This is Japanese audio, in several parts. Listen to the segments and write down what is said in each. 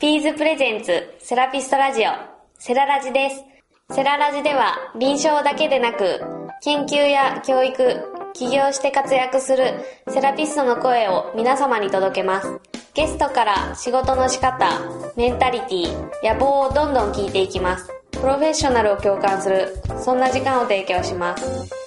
ピーズプレゼンツセラピストラジオセララジです。セララジでは臨床だけでなく研究や教育、起業して活躍するセラピストの声を皆様に届けます。ゲストから仕事の仕方、メンタリティ、野望をどんどん聞いていきます。プロフェッショナルを共感する、そんな時間を提供します。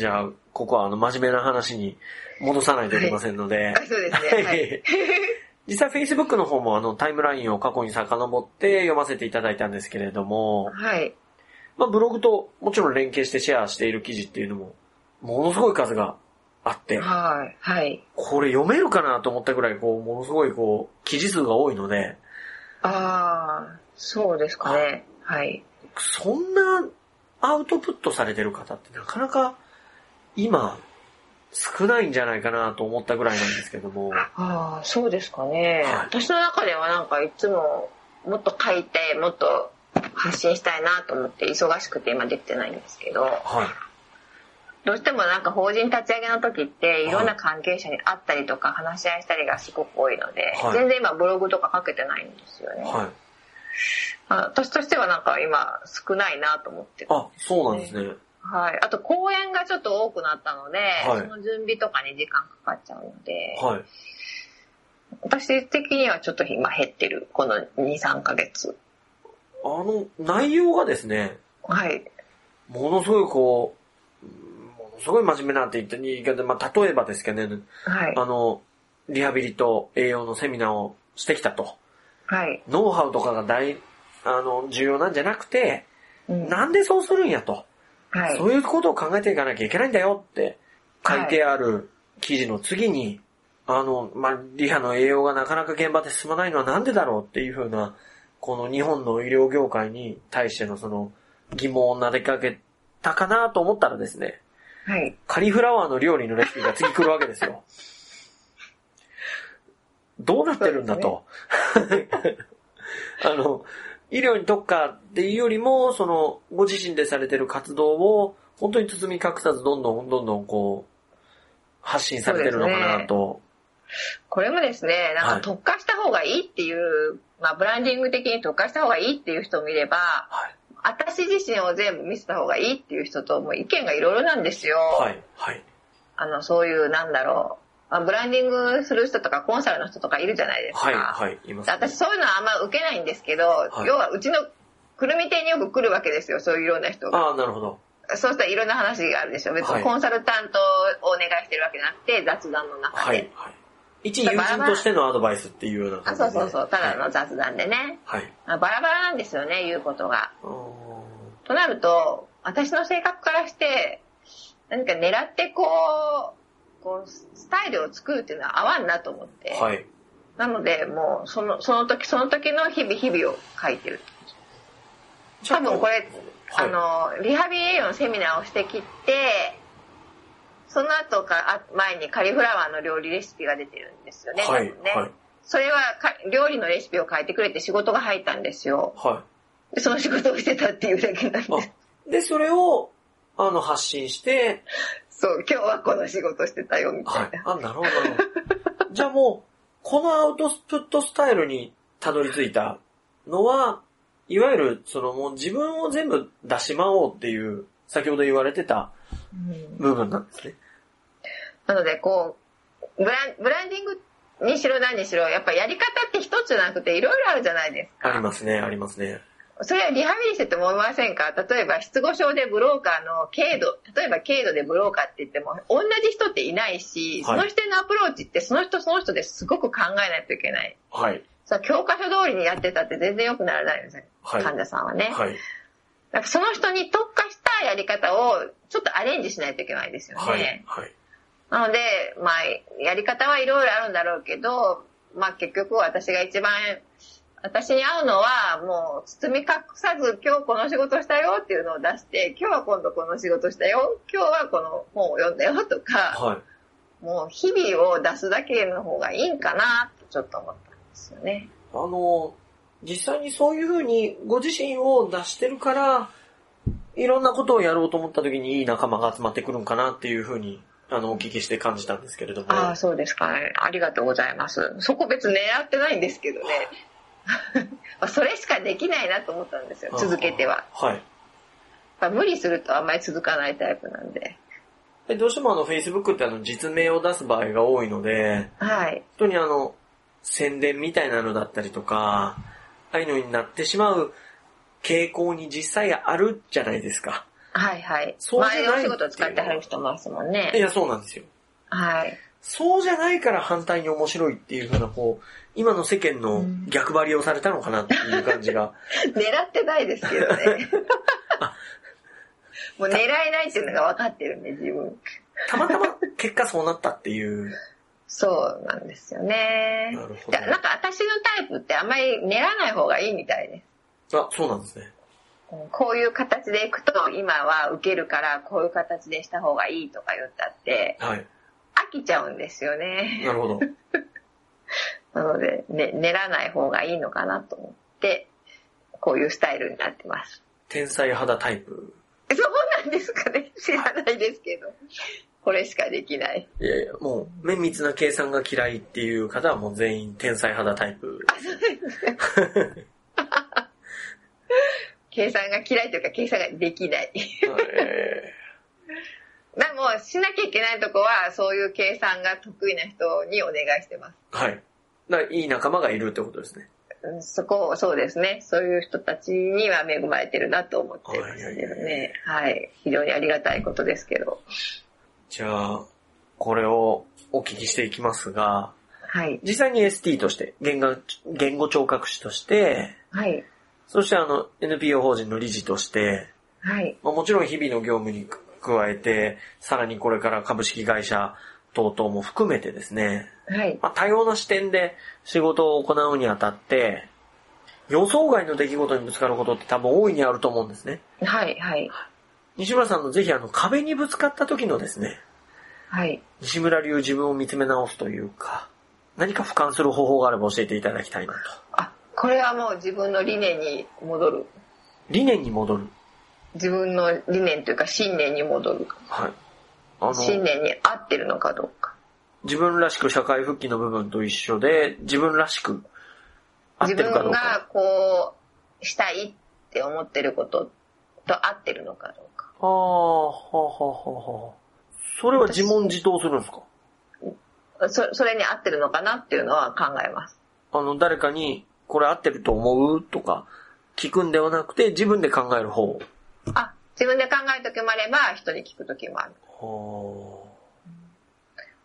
じゃあ、ここはあの、真面目な話に戻さないといけませんので。はいそうですねはい 実際 Facebook の方もあの、タイムラインを過去に遡って読ませていただいたんですけれども、はい。まあブログともちろん連携してシェアしている記事っていうのも、ものすごい数があって、はい。はい。これ読めるかなと思ったぐらい、こう、ものすごいこう、記事数が多いので、ああ、そうですかね。はい。そんなアウトプットされてる方ってなかなか今少ないんじゃないかなと思ったぐらいなんですけども。ああ、そうですかね。はい私の中ではなんかいつももっと書いて、もっと発信したいなと思って忙しくて今できてないんですけど、はい。どうしてもなんか法人立ち上げの時っていろんな関係者に会ったりとか話し合いしたりがすごく多いので、はい全然今ブログとか書けてないんですよね。はい。あ私としてはなんか今少ないなと思ってあ、そうなんですね。はい。あと公演がちょっと多くなったので、はいその準備とかに時間かかっちゃうので、はい。私的にはちょっと今減ってる、この2、3ヶ月。あの、内容がですね、はい。ものすごいこう、うんものすごい真面目なって言った言い方で、まあ、例えばですけどね、はい。あの、リハビリと栄養のセミナーをしてきたと。はい。ノウハウとかが大、あの、重要なんじゃなくて、うんなんでそうするんやと。はい。そういうことを考えていかなきゃいけないんだよって書いてある記事の次に、あの、まあ、リハの栄養がなかなか現場で進まないのはなんでだろうっていうふうな、この日本の医療業界に対してのその疑問を投げかけたかなと思ったらですね、はい。カリフラワーの料理のレシピが次来るわけですよ。どうなってるんだと。あの、医療に特化っていうよりも、その、ご自身でされてる活動を、本当に包み隠さず、どんどんどんどんこう、発信されてるのかなと。これもですね、なんはいか特化した方がいいっていう、まあブランディング的に特化した方がいいっていう人もいれば、はい。私自身を全部見せた方がいいっていう人ともう意見がいろいろなんですよ。はい。はい。あの、そういう、なんだろう。まあブランディングする人とかコンサルの人とかいるじゃないですか。はい。はい。います、私そういうのはあんま受けないんですけど、い要はうちのくるみ亭によく来るわけですよ、そういういろんな人が。ああ、なるほど。そうしたらいろんな話があるでしょ。別はいにコンサルタントをお願いしてるわけじゃなくて、雑談の中で。はい。はい。一友人としてのアドバイスっていうようなあ感じで。そうそうそう、ただのはい。雑談でね。はい。あバラバラなんですよね、言うことが。となると、私の性格からして、何か狙ってこう、こう、スタイルを作るっていうのは合わんなと思って。はい。なので、もう、その、その時その時の日々日々を書いてる。多分これ、はいあの、リハビリ栄養のセミナーをしてきて、その後か、あ前にカリフラワーの料理レシピが出てるんですよね。はいねはいそれはか料理のレシピを書いてくれて仕事が入ったんですよ。はでその仕事をしてたっていうだけなんい。であ、で、それを、あの、発信して、そう、今日はこの仕事してたよ、みたはいいな。。あ、なるほど、なるほど。じゃあもう、このアウトプットスタイルにたどり着いたのは、いわゆる、そのもう自分を全部出しまおうっていう、先ほど言われてたうん部分なんですね。なので、こう、ブラン、ブランディングにしろ何にしろ、やっぱやり方って一つじゃなくていろいろあるじゃないですか。ありますね、ありますね。それはリハビリしてて思いませんか？例えば失語症でブローカーの軽度、例えば軽度でブローカーって言っても同じ人っていないし、はいその人へのアプローチってその人その人ですごく考えないといけない。はい。さあ教科書通りにやってたって全然良くならないですね。はい患者さんはね。はい。だからその人に特化したやり方をちょっとアレンジしないといけないですよね。はい。はい。なので、まあ、やり方はいろいろあるんだろうけど、まあ結局私が一番、私に合うのはもう包み隠さず今日この仕事したよっていうのを出して、今日は今度この仕事したよ、今日はこの本を読んだよとか、はい。もう日々を出すだけの方がいいんかなってちょっと思ったんですよね。あの、実際にそういうふうにご自身を出してるから、いろんなことをやろうと思った時にいい仲間が集まってくるんかなっていうふうにあの、お聞きして感じたんですけれども。ああ、そうですかね。ありがとうございます。そこ別に狙ってないんですけどね。まあそれしかできないなと思ったんですよ、続けては。はい。まあ無理するとあんまり続かないタイプなんで。でどうしてもあの、Facebook ってあの、実名を出す場合が多いので、はい。本当にあの、宣伝みたいなのだったりとか、ああいうのになってしまう傾向に実際あるじゃないですか。はいはい。そうじゃない前のお仕事使ってはる人もいますもんいね。や、そうなんですよ。はい。そうじゃないから反対に面白いっていうふうな、こう、今の世間の逆張りをされたのかなっていう感じが。狙ってないですけどね。もう狙えないっていうのが分かってるんで、自分。たまたま結果そうなったっていう。そうなんですよね。なるほどだなんか私のタイプってあんまり練らない方がいいみたいです。あ、そうなんですね。うんこういう形でいくと今は受けるからこういう形でした方がいいとか言ったってはい。飽きちゃうんですよね。なるほど。なので、ね、練らない方がいいのかなと思って、こういうスタイルになってます。天才肌タイプ？そうなんですかね知らないですけど。これしかできない。いやいや、もう、綿密な計算が嫌いっていう方はもう全員天才肌タイプ。計算が嫌いというか計算ができない。えでも、しなきゃいけないとこは、そういう計算が得意な人にお願いしてます。ーはい。いい仲間がいるってことですね。うんそこを、そうですね。そういう人たちには恵まれてるなと思ってますけどね。はい。非常にありがたいことですけど。じゃあ、これをお聞きしていきますが、はい。実際に ST として、言語言語聴覚士として、はい。そしてあの NPO 法人の理事として、はい。まあ、もちろん日々の業務に加えて、さらにこれから株式会社等々も含めてですね、はい。まあ、多様な視点で仕事を行うにあたって、予想外の出来事にぶつかることって多分大いにあると思うんですね。はい。はい。西村さんのぜひあの壁にぶつかった時のですね、はい。西村流自分を見つめ直すというか、何か俯瞰する方法があれば教えていただきたいなと。あ、これはもう自分の理念に戻る。理念に戻る。自分の理念というか信念に戻る。はい。信念に合ってるのかどうか。自分らしく社会復帰の部分と一緒で、自分らしく合って自るかどうか。分がこう、したいって思ってることと合ってるのかどうか。ああ、はあ、はあ、はあ、はあ。それは自問自答するんですか？そそれに合ってるのかなっていうのは考えます。あの、誰かに、これ合ってると思うとか、聞くんではなくて、自分で考える方。あ、自分で考える時もあれば、人に聞く時もある。は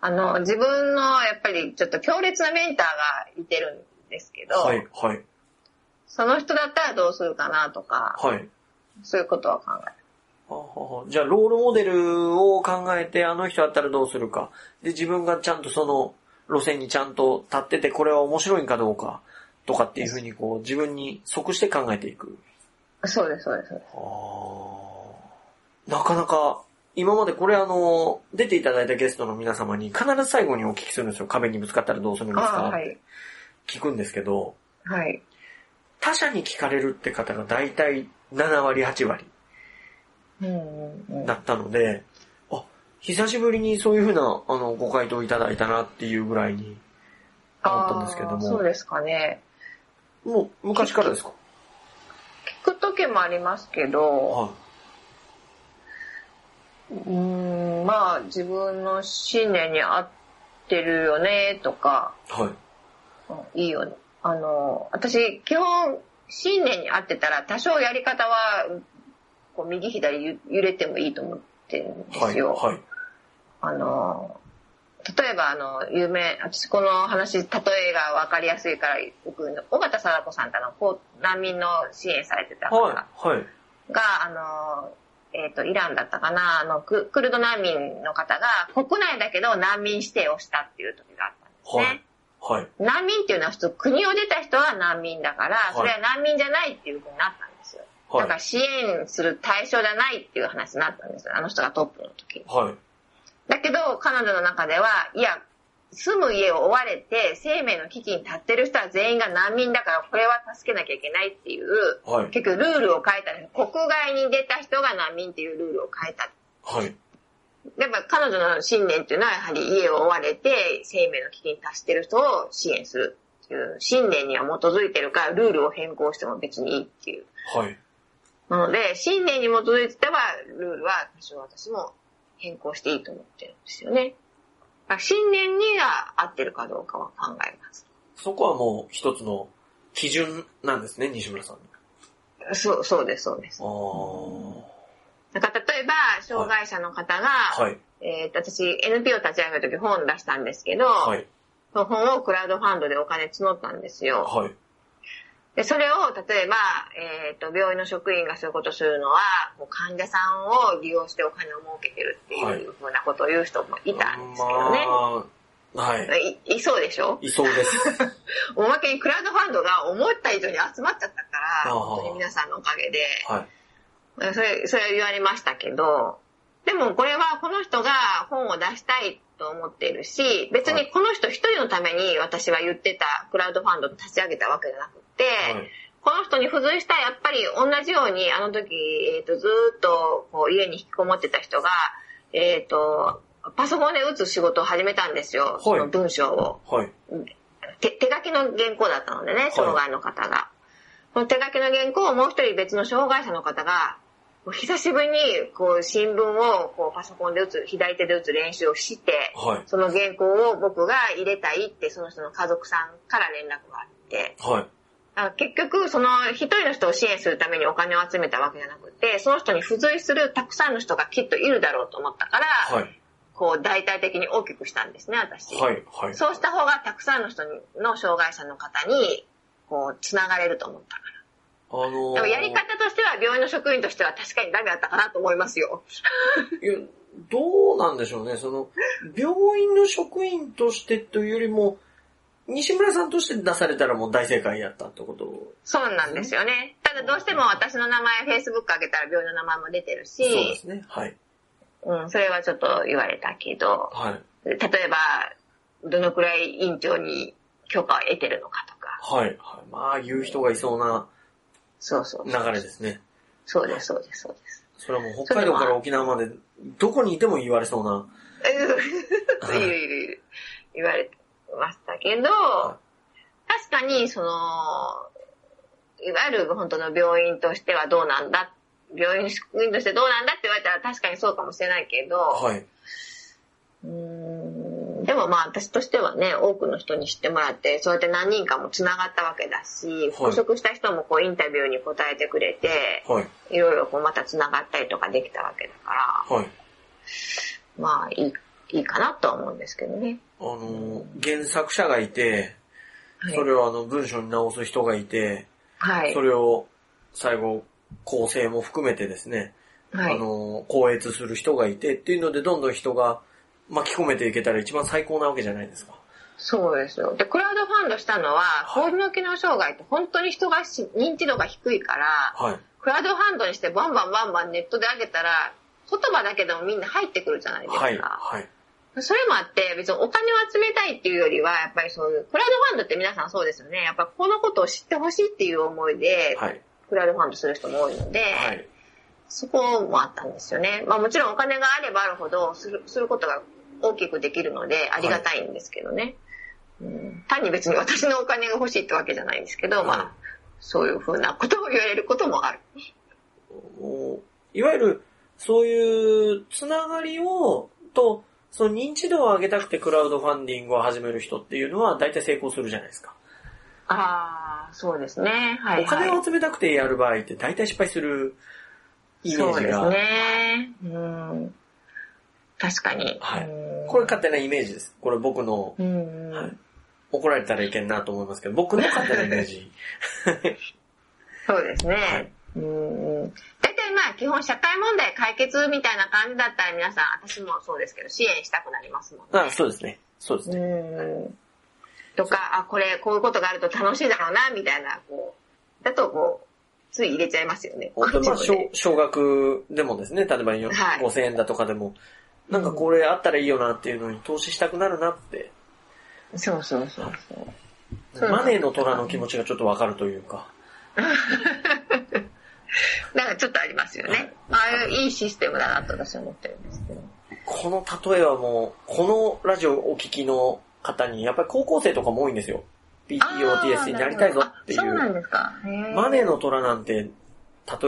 あの、自分の、やっぱりちょっと強烈なメンターがいてるんですけど、あはい、はい、その人だったらどうするかなとか、はい。そういうことは考える。じゃあ、ロールモデルを考えて、あの人だったらどうするか。で、自分がちゃんとその路線にちゃんと立ってて、これは面白いんかどうか、とかっていうふうにこう、自分に即して考えていく。そうです、そうです。そうですあーなかなか、今までこれあの、出ていただいたゲストの皆様に必ず最後にお聞きするんですよ。壁にぶつかったらどうするんですか、あはい。聞くんですけど、はい。他者に聞かれるって方が大体7割、8割だったので、あ、久しぶりにそういうふうなあのご回答いただいたなっていうぐらいに思ったんですけども、そうですかね。もう昔からですか？聞く時もありますけど、はうーん、まあ自分の信念に合ってるよねとか、い。はい。うんいいよね。あの、私、基本、信念に合ってたら、多少やり方は、こう右左ゆ揺れてもいいと思ってるんではい。すよ。はい。あの、例えば、あの、有名、私この話、例えが分かりやすいから、僕、尾形貞子さんってあの、こう難民の支援されてた方はい。はい。が、あの、えっ、と、イランだったかな、あの、ククルド難民の方が、国内だけど難民指定をしたっていう時があったんですね。はい。はい。難民っていうのは普通国を出た人は難民だから、いそれは難民じゃないっていうふうになったんですよ。だはい。から支援する対象じゃないっていう話になったんですよ。あの人がトップの時に。はい。だけど、彼女の中では、いや、住む家を追われて生命の危機に立ってる人は全員が難民だから、これは助けなきゃいけないっていう、はい。結局ルールを変えた。国外に出た人が難民っていうルールを変えた。はい。やっぱ彼女の信念っていうのはやはり家を追われて生命の危機に達してる人を支援するっていう信念には基づいてるからルールを変更しても別にいいっていう。はい。なので、信念に基づいてはルールは多少私も変更していいと思ってるんですよね。信念には合ってるかどうかは考えます。そこはもう一つの基準なんですね、西村さんの。そう、そうです、そうですあ。ー。だから例えば、障害者の方が、はい。えーと、私 NPO 立ち上げるとき本出したんですけど、はい。その本をクラウドファンドでお金募ったんですよ。はい。で、それを、例えば、えっ、と、病院の職員がそういうことするのは、もう患者さんを利用してお金を儲けてるっていうふうなことを言う人もいたんですけどね。まあ、はい。いいそうでしょ？いそうです。おまけにクラウドファンドが思った以上に集まっちゃったから、本当に皆さんのおかげで、はい。それ、それは言われましたけど、でもこれはこの人が本を出したいと思っているし、別にこの人一人のために私は言ってたクラウドファンドを立ち上げたわけじゃなくて、はい。この人に付随したやっぱり同じようにあの時、えっ、と、ずーっとこう家に引きこもってた人が、えっ、と、パソコンで打つ仕事を始めたんですよ。その文章を。はい。手手書きの原稿だったのでね、障害の方が。この手書きの原稿をもう一人別の障害者の方が、久しぶりにこう新聞をこうパソコンで打つ、左手で打つ練習をして、はい。その原稿を僕が入れたいってその人の家族さんから連絡があって、はい。あ結局その一人の人を支援するためにお金を集めたわけじゃなくて、その人に付随するたくさんの人がきっといるだろうと思ったから、はい。こう大々的に大きくしたんですね、私。はい。はい。そうした方がたくさんの人にの障害者の方に、こう、つながれると思ったかあのら。ーやり方としては、病院の職員としては確かにダメだったかなと思いますよ。いや、どうなんでしょうね。その、病院の職員としてというよりも、西村さんとして出されたらもう大正解やったってこと？をそうなんですよね。ただどうしても私の名前、Facebook 上げたら病院の名前も出てるし、そうですね。はい。うん、それはちょっと言われたけど、はい。例えば、どのくらい院長に許可を得てるのかとか、はい。はい。まあ、言う人がいそうなそうそう流れですね。そうです、そうです、そうです。それはもう北海道から沖縄まで、どこにいても言われそうな。いるいるいる。言われてましたけど、確かに、その、いわゆる本当の病院としてはどうなんだ、病院の職員としてどうなんだって言われたら確かにそうかもしれないけど、はい。うーんでもまあ私としてはね、多くの人に知ってもらって、そうやって何人かも繋がったわけだし、復職した人もこうインタビューに答えてくれて、はい。いろいろこうまた繋がったりとかできたわけだから、はい。まあいい、いいかなとは思うんですけどね。あの、原作者がいて、はいそれをあの文章に直す人がいて、はい。それを最後構成も含めてですね、はいあ。の、校閲する人がいてっていうのでどんどん人が巻き込めていけたら一番最高なわけじゃないですか。そうですよ。で、クラウドファンドしたのは、高度機能障害って本当に人がし認知度が低いから、はい。クラウドファンドにしてバンバンバンバンネットで上げたら、言葉だけでもみんな入ってくるじゃないですか。はい。はい。それもあって、別にお金を集めたいっていうよりは、やっぱりそういう、クラウドファンドって皆さんそうですよね。やっぱこのことを知ってほしいっていう思いで、はい。クラウドファンドする人も多いので、はい。そこもあったんですよね。まあもちろんお金があればあるほどする、することが大きくできるので、ありがたいんですけどね。うん、単に別に私のお金が欲しいってわけじゃないんですけど、はいまあ、そういうふうなことを言われることもある。いわゆる、そういうつながりを、と、その認知度を上げたくてクラウドファンディングを始める人っていうのは大体成功するじゃないですか。ああ、そうですね。はい、はい。お金を集めたくてやる場合って大体失敗するイメーそうですジが。ね。うん。確かに。はいうんこれ勝手なイメージです。これ僕の、うん。はい怒られたらいけんなと思いますけど、僕の勝手なイメージ。そうですね。はいうん。基本社会問題解決みたいな感じだったら皆さん、私もそうですけど、支援したくなりますもんね。あそうですね。そうですね。うん。とか、あ、これ、こういうことがあると楽しいだろうな、みたいな、こう、だとこう、つい入れちゃいますよね。本当にまあ少少額でもですね、例えばよはい5000円だとかでも、なんかこれあったらいいよなっていうのに投資したくなるなって、そうそうそうそう。そうマネーの虎の気持ちがちょっとわかるというか。なんかちょっとありますよね。ああいういいシステムだなと私は思ってるんですけど。この例えはもう、このラジオをお聞きの方に、やっぱり高校生とかも多いんですよ。PTOTS になりたいぞっていあそうなんう。ですか。マネーの虎なんて、例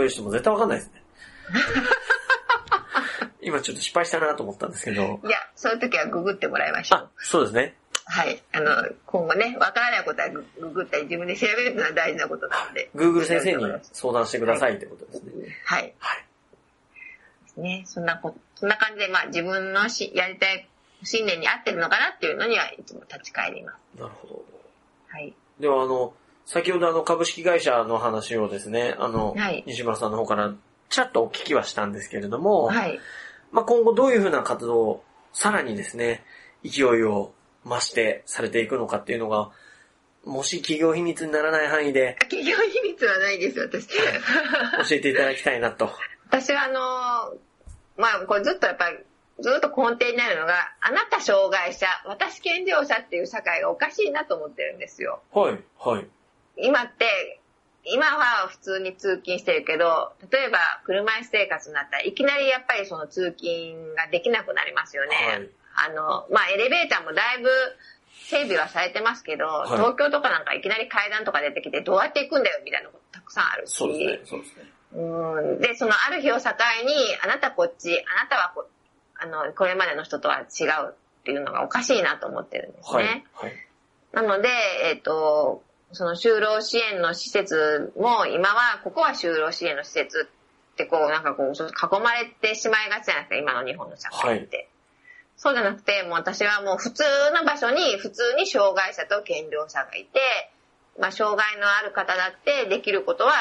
えしても絶対わかんないですね。今ちょっと失敗したなと思ったんですけど。いや、そういう時はググってもらいましょうあ。、そうですね。はい。あの、今後ね、わからないことはグググったり自分で調べるのは大事なことなので。Google 先生に相談してくださいってことですね。はい。はい。ですね。そんなこ、そんな感じで、まあ自分のしやりたい信念に合ってるのかなっていうのにはいつも立ち返ります。なるほど。はい。では、あの、先ほどあの株式会社の話をですね、あの、はい西村さんの方からちらっとお聞きはしたんですけれども、はい。まあ、今後どういうふうな活動をさらにですね、勢いを増してされていくのかっていうのが、もし企業秘密にならない範囲で企業秘密はないです、私。教えていただきたいなと。私はあのまあ、これずっとやっぱり、ずっと根底になるのが、あなた障害者、私健常者っていう社会がおかしいなと思ってるんですよ。はい、はい。今って、今は普通に通勤してるけど、例えば車椅子生活になったらいきなりやっぱりその通勤ができなくなりますよね。はいあの、まあ、エレベーターもだいぶ整備はされてますけど、い東京とかなんかいきなり階段とか出てきてどうやって行くんだよみたいなことたくさんあるし。そうですね、そうですね。うんで、そのある日を境に、あなたこっち、あなたはこあの、これまでの人とは違うっていうのがおかしいなと思ってるんですね。はい、はい。なので、えっ、と、その就労支援の施設も、今は、ここは就労支援の施設ってこう、なんかこう、囲まれてしまいがちじゃないですか、今の日本の社会って。そうじゃなくて、もう私はもう普通の場所に、普通に障害者と健常者がいて、まあ、障害のある方だってできることは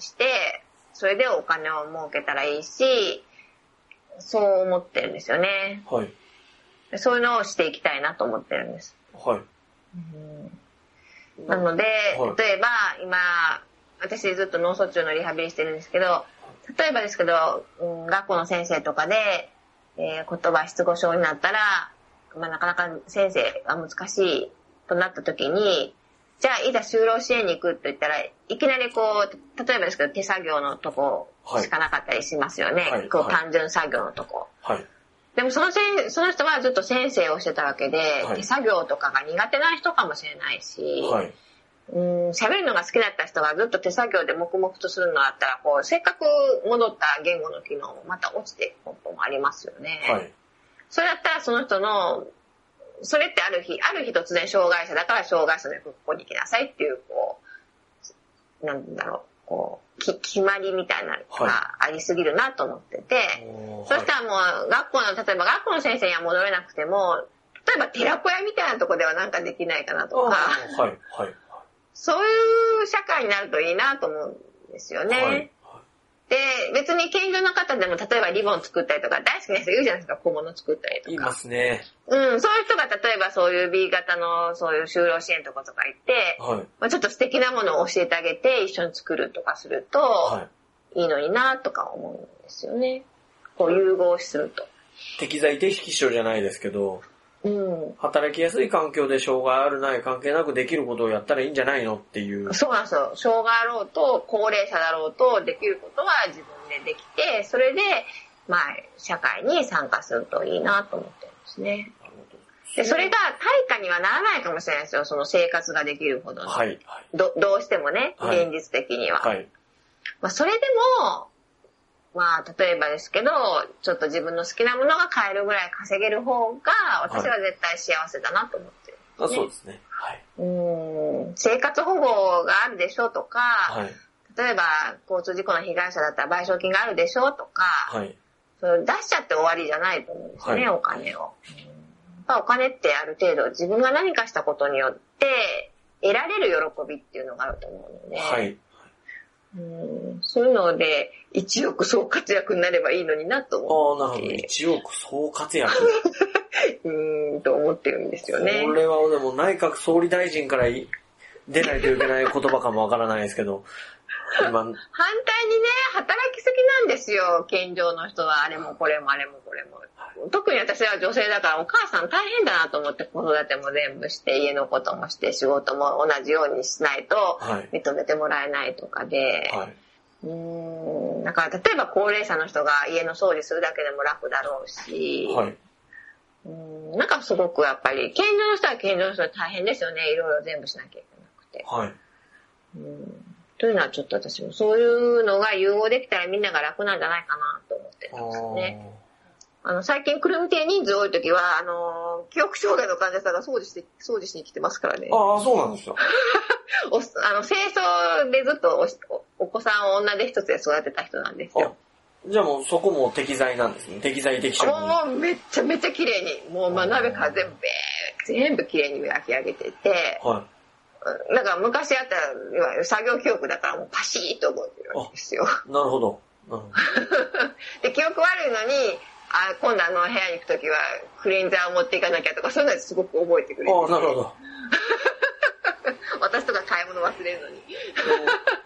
して、それでお金を儲けたらいいし、そう思ってるんですよね。はい、そういうのをしていきたいなと思ってるんです。はい。なので、はい例えば今、私ずっと脳卒中のリハビリしてるんですけど、例えばですけど、うん、学校の先生とかで、えー言葉失語症になったら、まあ、なかなか先生が難しいとなった時に、じゃあいざ就労支援に行くって言ったら、いきなりこう、例えばですけど手作業のとこしかなかったりしますよね。はいこうはい単純作業のとこ。はい。でもその先その人はずっと先生をしてたわけで、はい手作業とかが苦手な人かもしれないし、はい。うん喋るのが好きだった人がずっと手作業で黙々とするのだったら、こう、せっかく戻った言語の機能もまた落ちていくこともありますよね。はい。それだったらその人の、それってある日、ある日突然障害者だから障害者のここに来なさいっていう、こう、なんだろう、こう、き決まりみたいなのがありすぎるなと思ってて、おーそしたらもう学校の、例えば学校の先生には戻れなくても、例えば寺子屋みたいなとこではなんかできないかなとあか、ーはい、はい。そういう社会になるといいなと思うんですよね。はい。で、別に健常の方でも例えばリボン作ったりとか大好きな人いるじゃないですか、小物作ったりとか。いますね。うん、そういう人が例えばそういう B 型のそういう就労支援とかとか行って、はい。まあ、ちょっと素敵なものを教えてあげて一緒に作るとかするとはい。いいのになとか思うんですよね。こう融合すると。適材適所じゃないですけど、うん。働きやすい環境で障害あるない関係なくできることをやったらいいんじゃないのっていう。そうなんですよ。障害あろうと、高齢者だろうと、できることは自分でできて、それで、まあ、社会に参加するといいなと思ってるんですね。なるほどで、それが対価にはならないかもしれないですよ。その生活ができるほどの。はい、はい。どどうしてもね、はい現実的には。はい。まあ、それでも、まあ、例えばですけど、ちょっと自分の好きなものが買えるぐらい稼げる方が、私は絶対幸せだなと思ってる。あそうですね。はい。うん、生活保護があるでしょとか、はい。例えば交通事故の被害者だったら賠償金があるでしょとか、はい。それ出しちゃって終わりじゃないと思うんですよね、はいお金を。うんやっぱお金ってある程度自分が何かしたことによって得られる喜びっていうのがあると思うので、はい。うんそういうので一億総活躍になればいいのになと思ああ、なるほど。って、一億総活躍。うーん、と思ってるんですよねこ。れはでも内閣総理大臣からい出ないといけない言葉かもわからないですけど、今、反対にね、働きすぎなんですよ、健常の人は。あれもこれもあれもこれも。特に私は女性だからお母さん大変だなと思って子育ても全部して家のこともして仕事も同じようにしないとはい。認めてもらえないとかで、はい。うーん、だから例えば高齢者の人が家の掃除するだけでも楽だろうし、はい。うーんなんかすごくやっぱり、健常の人は健常の人は大変ですよね。いろいろ全部しなきゃいけなくて。はい。うんというのはちょっと私もそういうのが融合できたらみんなが楽なんじゃないかなと思ってすーね。あの、最近、くるみ亭人数多い時は、あの、記憶障害の患者さんが掃除して、掃除しに来てますからね。ああ、そうなんですよ。おあの、清掃でずっとおおお子さんを女手一つで育てた人なんですあよ。じゃあもうそこも適材なんですね。適材適所に。もうめっちゃめちゃ綺麗に、もうまあ鍋から全部全部綺麗に磨き上げてて、はうんなんか昔あった、いわゆる作業記憶だからもうパシーッと覚えてるわけですよ。い。なるほど。で、記憶悪いのに、あ今度あの部屋に行くときはクレンザーを持っていかなきゃとか、そういうのすごく覚えてくれてど。ああ、なるほど。私とか買い物忘れるのに。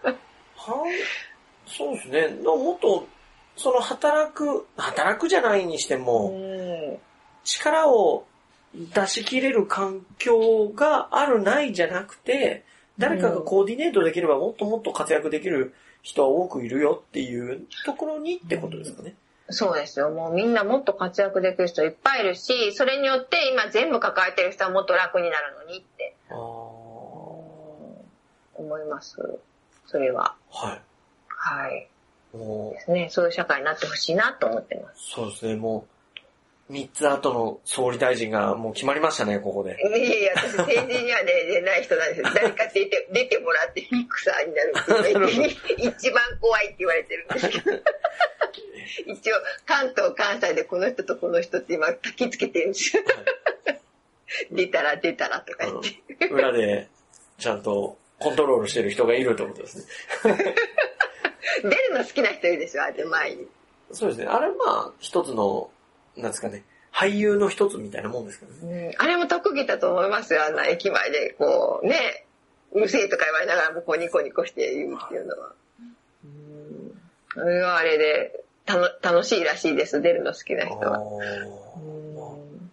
はそうですね。のもっと、その働く、働くじゃないにしても、うん力を出し切れる環境があるないじゃなくて、誰かがコーディネートできればもっともっと活躍できる人は多くいるよっていうところにってことですかね。そうですよ。もうみんなもっと活躍できる人いっぱいいるし、それによって今全部抱えてる人はもっと楽になるのにってああ、思います。それは。はい。はい。もですね。そういう社会になってほしいなと思ってます。う、そうですね、もう、三つ後の総理大臣がもう決まりましたね、ここで。いやいや、私政治にはね、出 ない人なんですよ。誰か出て、出てもらってミクサーになる一番怖いって言われてるんですけど。一応、関東、関西でこの人とこの人って今、焚きつけてるんですよ。出たら出たらとか言って。うん裏で、ちゃんとコントロールしてる人がいるってことですね。出るの好きな人いるでしょ、あれ前に。そうですね。あれまあ、一つの、なんですかね、俳優の一つみたいなもんですからね。うんあれも特技だと思いますよ、あんな駅前で、こう、ね、うるせえとか言われながらもこうニコニコして言うっていうのは。うんあれはあれで、たの楽しいらしいです、出るの好きな人は。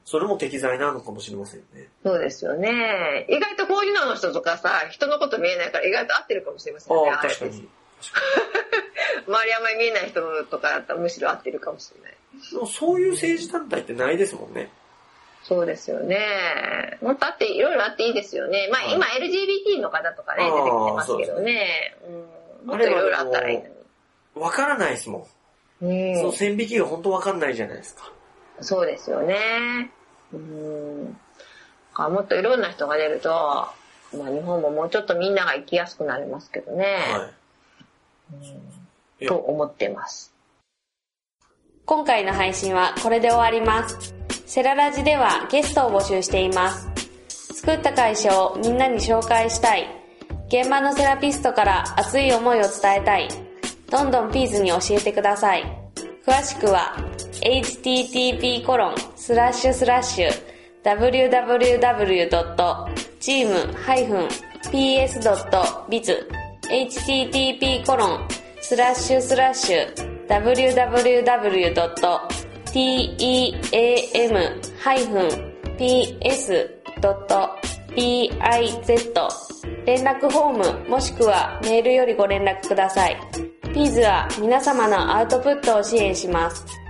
それも適材なのかもしれませんね。そうですよね。意外とコーディナーの人とかさ、人のこと見えないから意外と合ってるかもしれませんね。ああ、あえて確かに。周りあんまり見えない人とかだったらむしろ合ってるかもしれない。そういう政治団体ってないですもんね。そうですよね。もっとあって、いろいろあっていいですよね。まあ、はい今 LGBT の方とかね、出てきてますけどね。うん、もっといろいろあったらいいのわからないですもん。に。その線引きが本当わかんないじゃないですか。そうですよね。うん。もっといろんな人が出ると、まあ日本ももうちょっとみんなが生きやすくなりますけどね。はい。いやと思ってます。今回の配信はこれで終わります。セララジではゲストを募集しています。作った会社をみんなに紹介したい。現場のセラピストから熱い思いを伝えたい。どんどんピーズに教えてください。詳しくは http コロンスラッシュスラッシュ www.team-ps.biz http コロンスラッシュスラッシュ www.team-ps.biz 連絡フォームもしくはメールよりご連絡ください。ピーズは皆様のアウトプットを支援します。